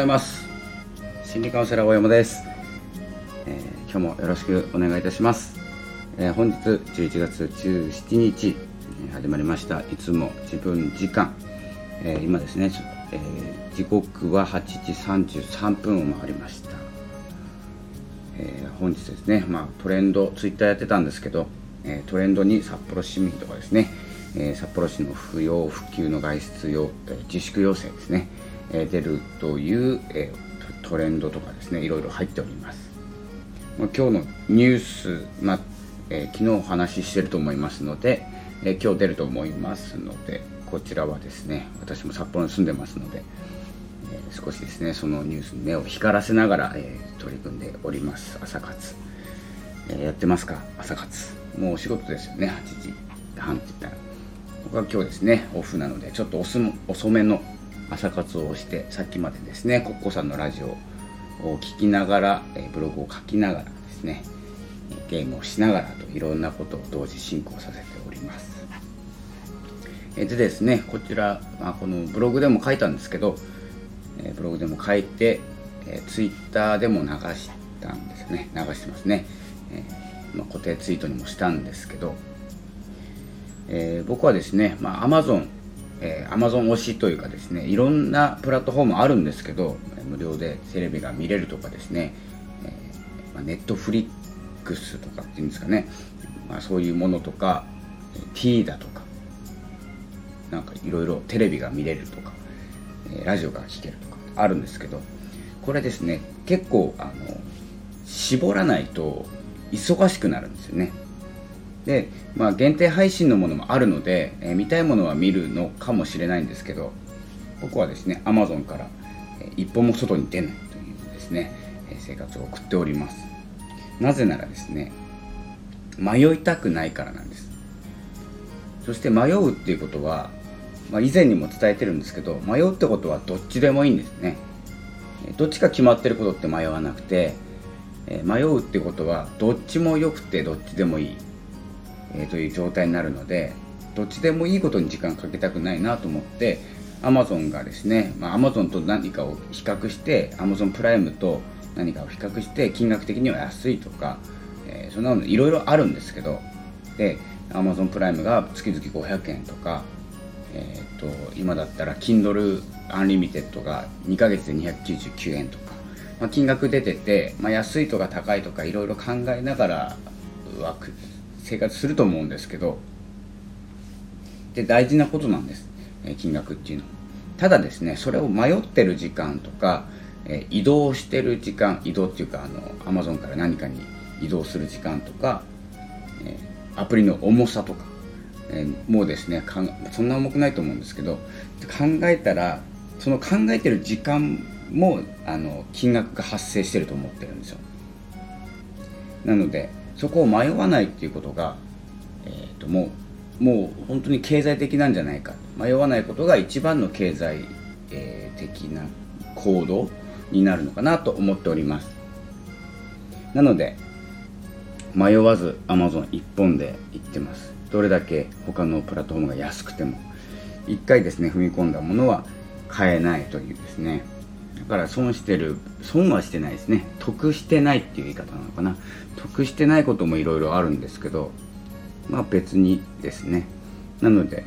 ざいます。心理カウンセラー大山です、えー、今日もよろしくお願いいたします、えー、本日11月17日始まりました。いつも自分時間、えー、今ですね、え時刻は8時33分を回りました、え本日ですね、まあ、トレンドツイッターやってたんですけど、えトレンドに札幌市民とかですねえ札幌市の不要不急の外出用、え自粛要請ですね、え出るという、えトレンドとかですねいろいろ入っております、ま今日のニュース、まえー、昨日お話ししてると思いますので、え今日出ると思いますのでこちらはですね私も札幌に住んでますので、え少しですねそのニュースに目を光らせながら、え取り組んでおります。朝活、えやってますか？朝活。もうお仕事ですよね8時半って言ったら。僕は今日ですねオフなのでちょっと遅めの朝活をしてさっきまでですねコッコさんのラジオを聞きながらブログを書きながらですねゲームをしながらといろんなことを同時進行させております。でですねこちら、まあ、このブログでも書いたんですけどブログでも書いてツイッターでも流したんですよね。流してますね、えまあ、固定ツイートにもしたんですけどえー、僕はですね、まあ、Amazon、えー、Amazon 推しというかですね、いろんなプラットフォームあるんですけど、無料でテレビが見れるとかですね、えーま、ネットフリックスとかっていうんですかね、まあ、そういうものとか、T だとか、なんかいろいろテレビが見れるとか、え、ラジオが聴けるとかあるんですけど、これですね、結構、あの、絞らないと忙しくなるんですよね。で、まあ、限定配信のものもあるので、えー、見たいものは見るのかもしれないんですけど僕はですね Amazon から、えー、一歩も外に出ないというですね、えー、生活を送っております。なぜならですね迷いたくないからなんです。そして迷うっていうことは、まあ、以前にも伝えてるんですけど迷うってことはどっちでもいいんですね。どっちか決まってることって迷わなくて迷うってことはどっちも良くてどっちでもいい。えー、という状態になるのでどっちでもいいことに時間かけたくないなと思って Amazon がですね、まあ、Amazon と何かを比較して Amazon プライムと何かを比較して金額的には安いとか、えー、そんなのいろいろあるんですけどで Amazon プライムが月々500円とか、えーと、今だったら Kindle Unlimited が2ヶ月で299円とか、まあ、金額出てて、まあ、安いとか高いとかいろいろ考えながら枠生活すると思うんですけどで大事なことなんです、え金額っていうの。はただですねそれを迷ってる時間とか、え移動してる時間移動っていうかあの Amazon から何かに移動する時間とか、えアプリの重さとか、えもうですねそんな重くないと思うんですけど考えたらその考えてる時間もあの金額が発生してると思ってるんですよ。なのでそこを迷わないっていうことが、えーと、もうもう本当に経済的なんじゃないか。迷わないことが一番の経済、えー、的な行動になるのかなと思っております。なので迷わず Amazon 一本で行ってます。どれだけ他のプラットフォームが安くても。1回ですね踏み込んだものは買えないというですね。から損してる損はしてないですね。得してないっていう言い方なのかな。得してないこともいろいろあるんですけどまあ別にですね。なので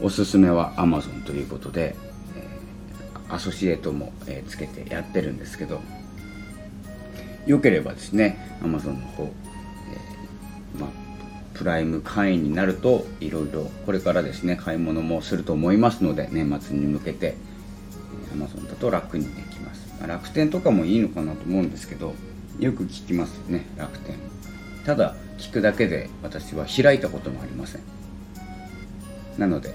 おすすめは Amazon ということで、えー、アソシエートも、えー、つけてやってるんですけどよければですね Amazon の方、えー、まあプライム会員になるといろいろこれからですね買い物もすると思いますので年末に向けて Amazon だと楽にできます、まあ、楽天とかもいいのかなと思うんですけどよく聞きますね楽天。ただ聞くだけで私は開いたこともありません。なので、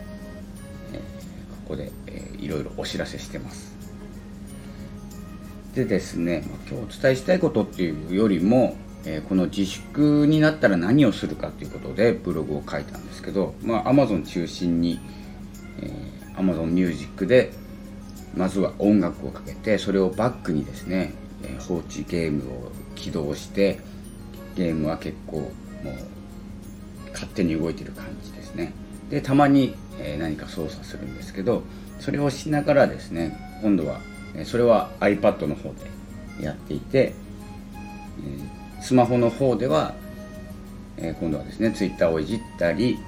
えー、ここで、えー、いろいろお知らせしてます。でですね、まあ、今日お伝えしたいことっていうよりも、えー、この自粛になったら何をするかということでブログを書いたんですけど、まあ、Amazon 中心に、えー、Amazon Music でまずは音楽をかけてそれをバックにですね、え放置ゲームを起動してゲームは結構もう勝手に動いてる感じですね。でたまに、え何か操作するんですけどそれをしながらですね今度はそれは iPad の方でやっていてスマホの方では今度はですね Twitter をいじったり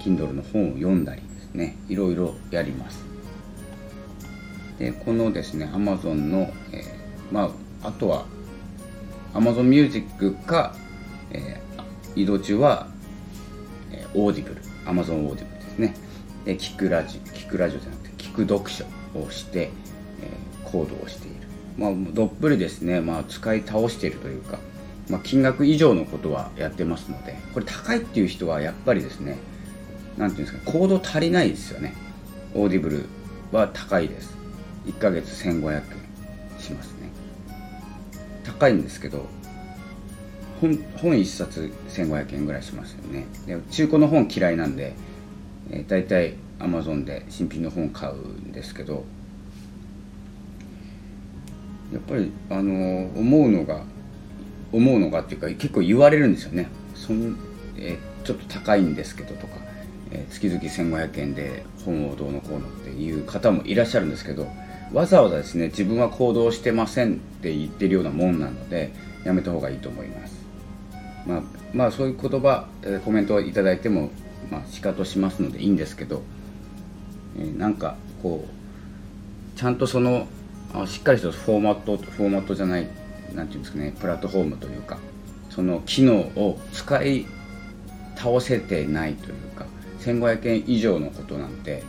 Kindle の本を読んだりですねいろいろやります。でこのですね Amazon の、えー、まああとは Amazon Music か、えー、移動中は、えー、オーディブル Amazon オーディブルですね。で聞くラジ聞くラジオじゃなくて聞く読書をして、えー、行動をしている。まあどっぷりですね、まあ、使い倒しているというか、まあ、金額以上のことはやってますのでこれ高いっていう人はやっぱりですね何ていうんですか行動足りないですよね。オーディブルは高いです。1ヶ月1500円しますね。高いんですけど本本1冊1500円ぐらいしますよね。で中古の本嫌いなんで、えー、大体 Amazon で新品の本買うんですけどやっぱりあのー、思うのが思うのがっていうか結構言われるんですよね。そん、えー、ちょっと高いんですけどとかえ月々1500円で本をどうのこうのっていう方もいらっしゃるんですけどわざわざですね自分は行動してませんって言ってるようなもんなのでやめた方がいいと思います。まあ、まあ、そういう言葉、コメントをいいても、まあ、しかとしますのでいいんですけど、えー、なんかこうちゃんとそのあしっかりしたフォーマットフォーマットじゃない何ていうんですかねプラットフォームというかその機能を使い倒せてないというか1500円以上のことなんて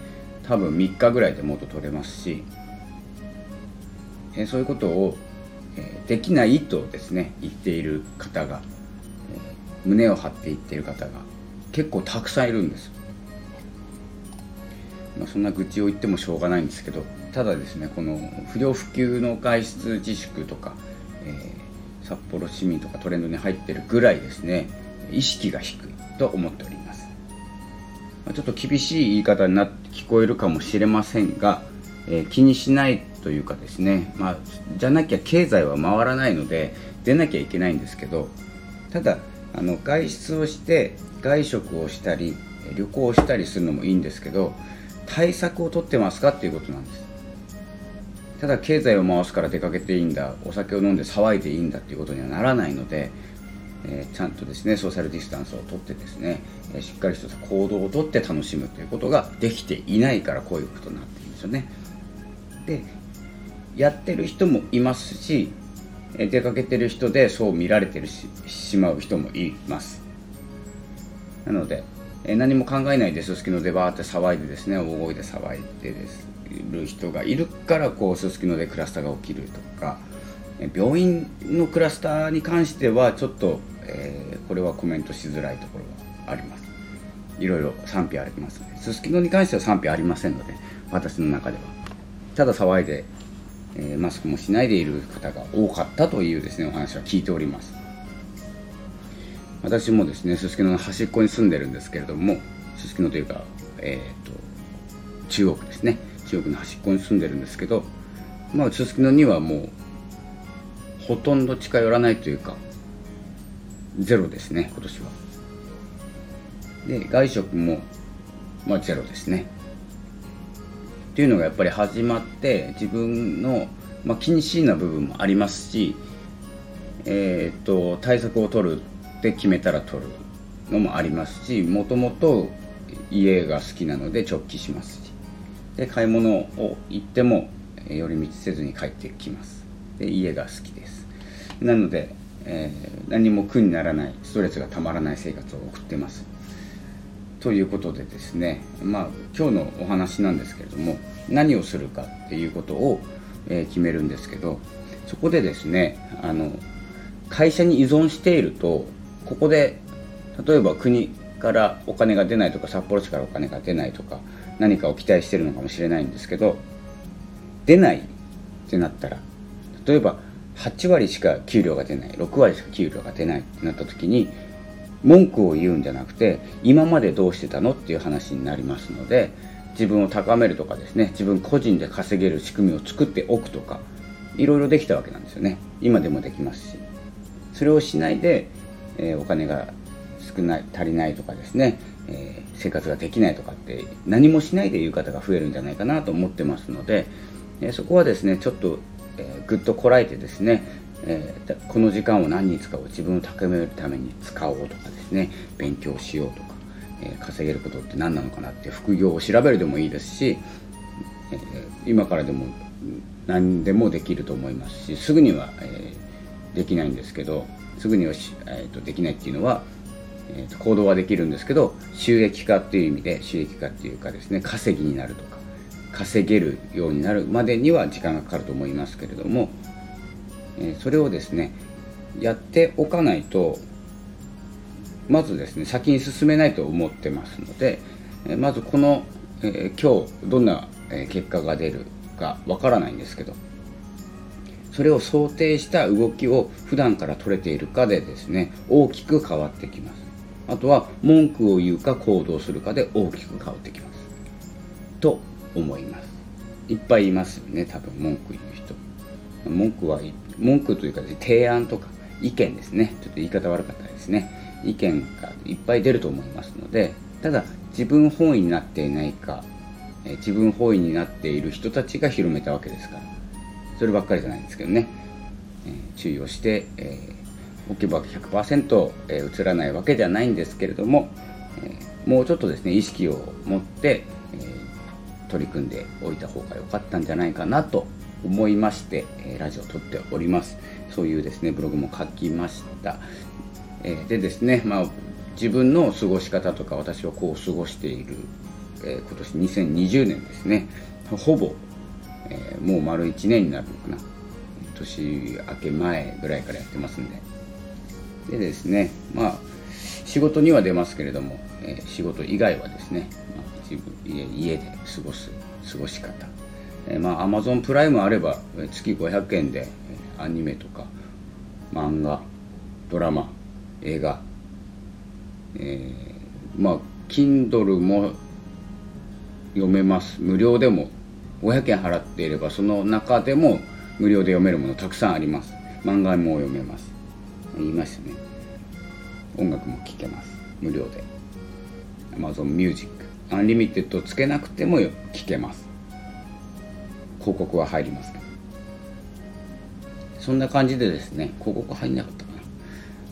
多分3日ぐらいで元取れますし、えそういうことを、えできないとですね言っている方が、え胸を張って言っている方が結構たくさんいるんです。まあ、そんな愚痴を言ってもしょうがないんですけどただですねこの不良不急の外出自粛とか、えー、札幌市民とかトレンドに入ってるぐらいですね意識が低いと思っております。ちょっと厳しい言い方になって聞こえるかもしれませんが、えー、気にしないというかですね、まあ、じゃなきゃ経済は回らないので出なきゃいけないんですけどただあの外出をして外食をしたり旅行をしたりするのもいいんですけど対策をとってますかっていうことなんです。ただ経済を回すから出かけていいんだお酒を飲んで騒いでいいんだっていうことにはならないのでえー、ちゃんとですねソーシャルディスタンスをとってですね、え、しっかりとした行動をとって楽しむということができていないからこういうことになっているんですよね。でやってる人もいますし出かけてる人でそう見られてるししまう人もいます。なので何も考えないですすきのでバーって騒いでですね大声で騒いででする人がいるからこうすすきのでクラスターが起きるとか病院のクラスターに関してはちょっとえー、これはコメントしづらいところがあります。いろいろ賛否ありますのですすきのに関しては賛否ありませんので私の中では。ただ騒いで、え、マスクもしないでいる方が多かったというですねお話は聞いております。私もですねすすきのの端っこに住んでるんですけれどもすすきのというかえっ、ー、と中国ですね。中国の端っこに住んでるんですけどまあすすきのにはもうほとんど近寄らないというかゼロですね今年は。で外食もまあゼロですね。っていうのがやっぱり始まって自分の、まあ、禁止な部分もありますしえっ、と対策を取るって決めたら取るのもありますしもともと家が好きなので直帰しますしで買い物を行っても寄り道せずに帰ってきます。で家が好きです。なのでえー、何も苦にならないストレスがたまらない生活を送ってます。ということでですねまあ今日のお話なんですけれども何をするかっていうことを、え、決めるんですけどそこでですねあの会社に依存しているとここで例えば国からお金が出ないとか札幌市からお金が出ないとか何かを期待してるのかもしれないんですけど出ないってなったら例えば8割しか給料が出ない6割しか給料が出ないってなった時に文句を言うんじゃなくて今までどうしてたのっていう話になりますので自分を高めるとかですね自分個人で稼げる仕組みを作っておくとかいろいろできたわけなんですよね。今でもできますし。それをしないで、えー、お金が少ない足りないとかですね、えー、生活ができないとかって何もしないで言う方が増えるんじゃないかなと思ってますのでえそこはですねちょっと、えー、ぐっとこらえてですね、えー、この時間を何に使おう自分を高めるために使おうとかですね。勉強しようとか、え稼げることって何なのかなって副業を調べるでもいいですし、え今からでも何でもできると思いますしすぐには、えできないんですけどすぐには、えーと、できないっていうのは、えーと、行動はできるんですけど収益化っていう意味で収益化っていうかですね稼ぎになるとか稼げるようになるまでには時間がかかると思いますけれども、え、それをですねやっておかないとまずですね先に進めないと思ってますので、えまずこの、え、今日どんな結果が出るかわからないんですけどそれを想定した動きを普段から取れているかでですね大きく変わってきます。あとは文句を言うか行動するかで大きく変わってきます。と思います。いっぱいいますよね多分文句言う人。文句は文句というか提案とか意見ですね。ちょっと言い方悪かったですね。意見がいっぱい出ると思いますのでただ自分本位になっていないか自分本位になっている人たちが広めたわけですからそればっかりじゃないんですけどね、えー、注意をして、えー、置けば100%、えー、映らないわけではないんですけれども、えー、もうちょっとですね意識を持って、えー、取り組んでおいた方が良かったんじゃないかなと思いまして、え、ラジオを撮っております。そういうですねブログも書きました、え、でですねまあ自分の過ごし方とか私はこう過ごしている、え、今年2020年ですね。ほぼえ、もう丸1年になるのかな。年明け前ぐらいからやってますんで。でですねまあ仕事には出ますけれども、えー、仕事以外はですね、まあ、自分家で過ごす過ごし方、えー、まあアマゾンプライムあれば月500円でアニメとか漫画ドラマ映画えー、まあ Kindle も読めます。無料でも500円払っていればその中でも無料で読めるものたくさんあります。漫画も読めます。言いましたね。音楽も聴けます。無料で。Amazon Music Unlimited つけなくても聴けます。広告は入りますそんな感じでですね広告入んなかったかな。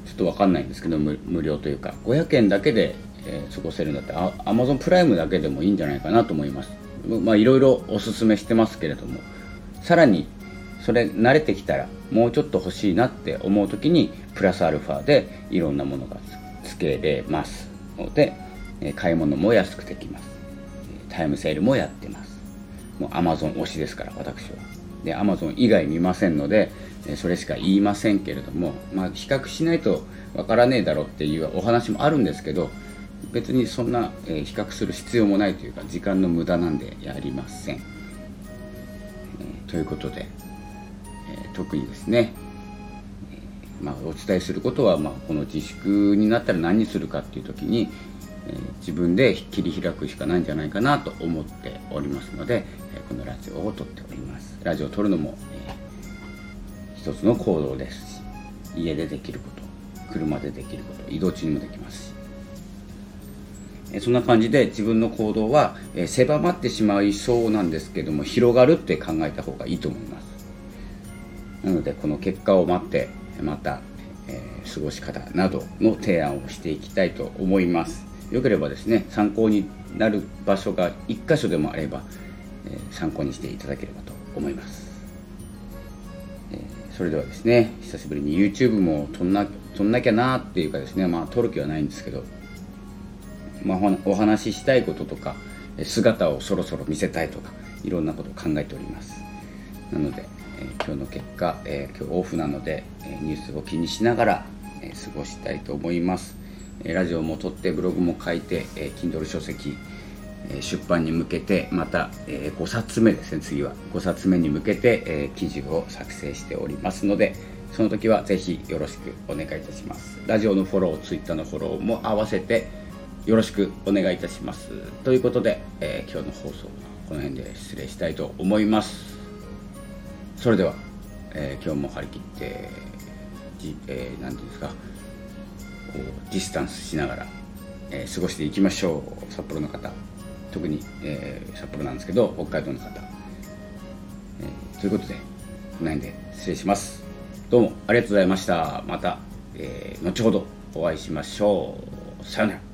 ちょっと分かんないんですけど無料というか。500円だけで、えー、過ごせるんだったら Amazon プライムだけでもいいんじゃないかなと思います。まあいろいろおすすめしてますけれども。さらにそれ慣れてきたらもうちょっと欲しいなって思う時にプラスアルファでいろんなものがつけれますので買い物も安くできます。タイムセールもやってます。もう Amazon 推しですから私は。で Amazon 以外見ませんのでそれしか言いませんけれども、まあ、比較しないとわからねえだろうっていうお話もあるんですけど別にそんな、え、比較する必要もないというか時間の無駄なんでやりません、ということで、え、特にですね、えまあ、お伝えすることは、まあ、この自粛になったら何にするかっていう時に、え自分で切り開くしかないんじゃないかなと思っておりますので、えこのラジオを撮っております。ラジオを撮るのも、え一つの行動です。家でできること車でできること移動中にもできます。しそんな感じで自分の行動は狭まってしまいそうなんですけども広がるって考えた方がいいと思います。なのでこの結果を待ってまた、え、過ごし方などの提案をしていきたいと思います。よければですね参考になる場所が1箇所でもあれば、え、参考にしていただければと思います、え、それではですね久しぶりに YouTube も撮んな撮んなきゃなっていうかですねまあ撮る気はないんですけどまあ、お話ししたいこととか姿をそろそろ見せたいとかいろんなことを考えております。なので、えー、今日の結果、えー、今日オフなので、えニュースを気にしながら、え過ごしたいと思います、ラジオも撮ってブログも書いて、え Kindle 書籍え出版に向けてまた、え5冊目ですね次は。5冊目に向けて、え記事を作成しておりますのでその時はぜひよろしくお願いいたします。ラジオのフォロー Twitter のフォローも合わせてよろしくお願いいたします。ということで、え、今日の放送はこの辺で失礼したいと思います。それでは、え、今日も張り切ってじ、えー、ていうんですかこうディスタンスしながら、えー、過ごしていきましょう札幌の方。特に、えー、札幌なんですけど北海道の方、えということでこの辺で失礼します。どうもありがとうございました。また、えー後ほどお会いしましょう。さようなら。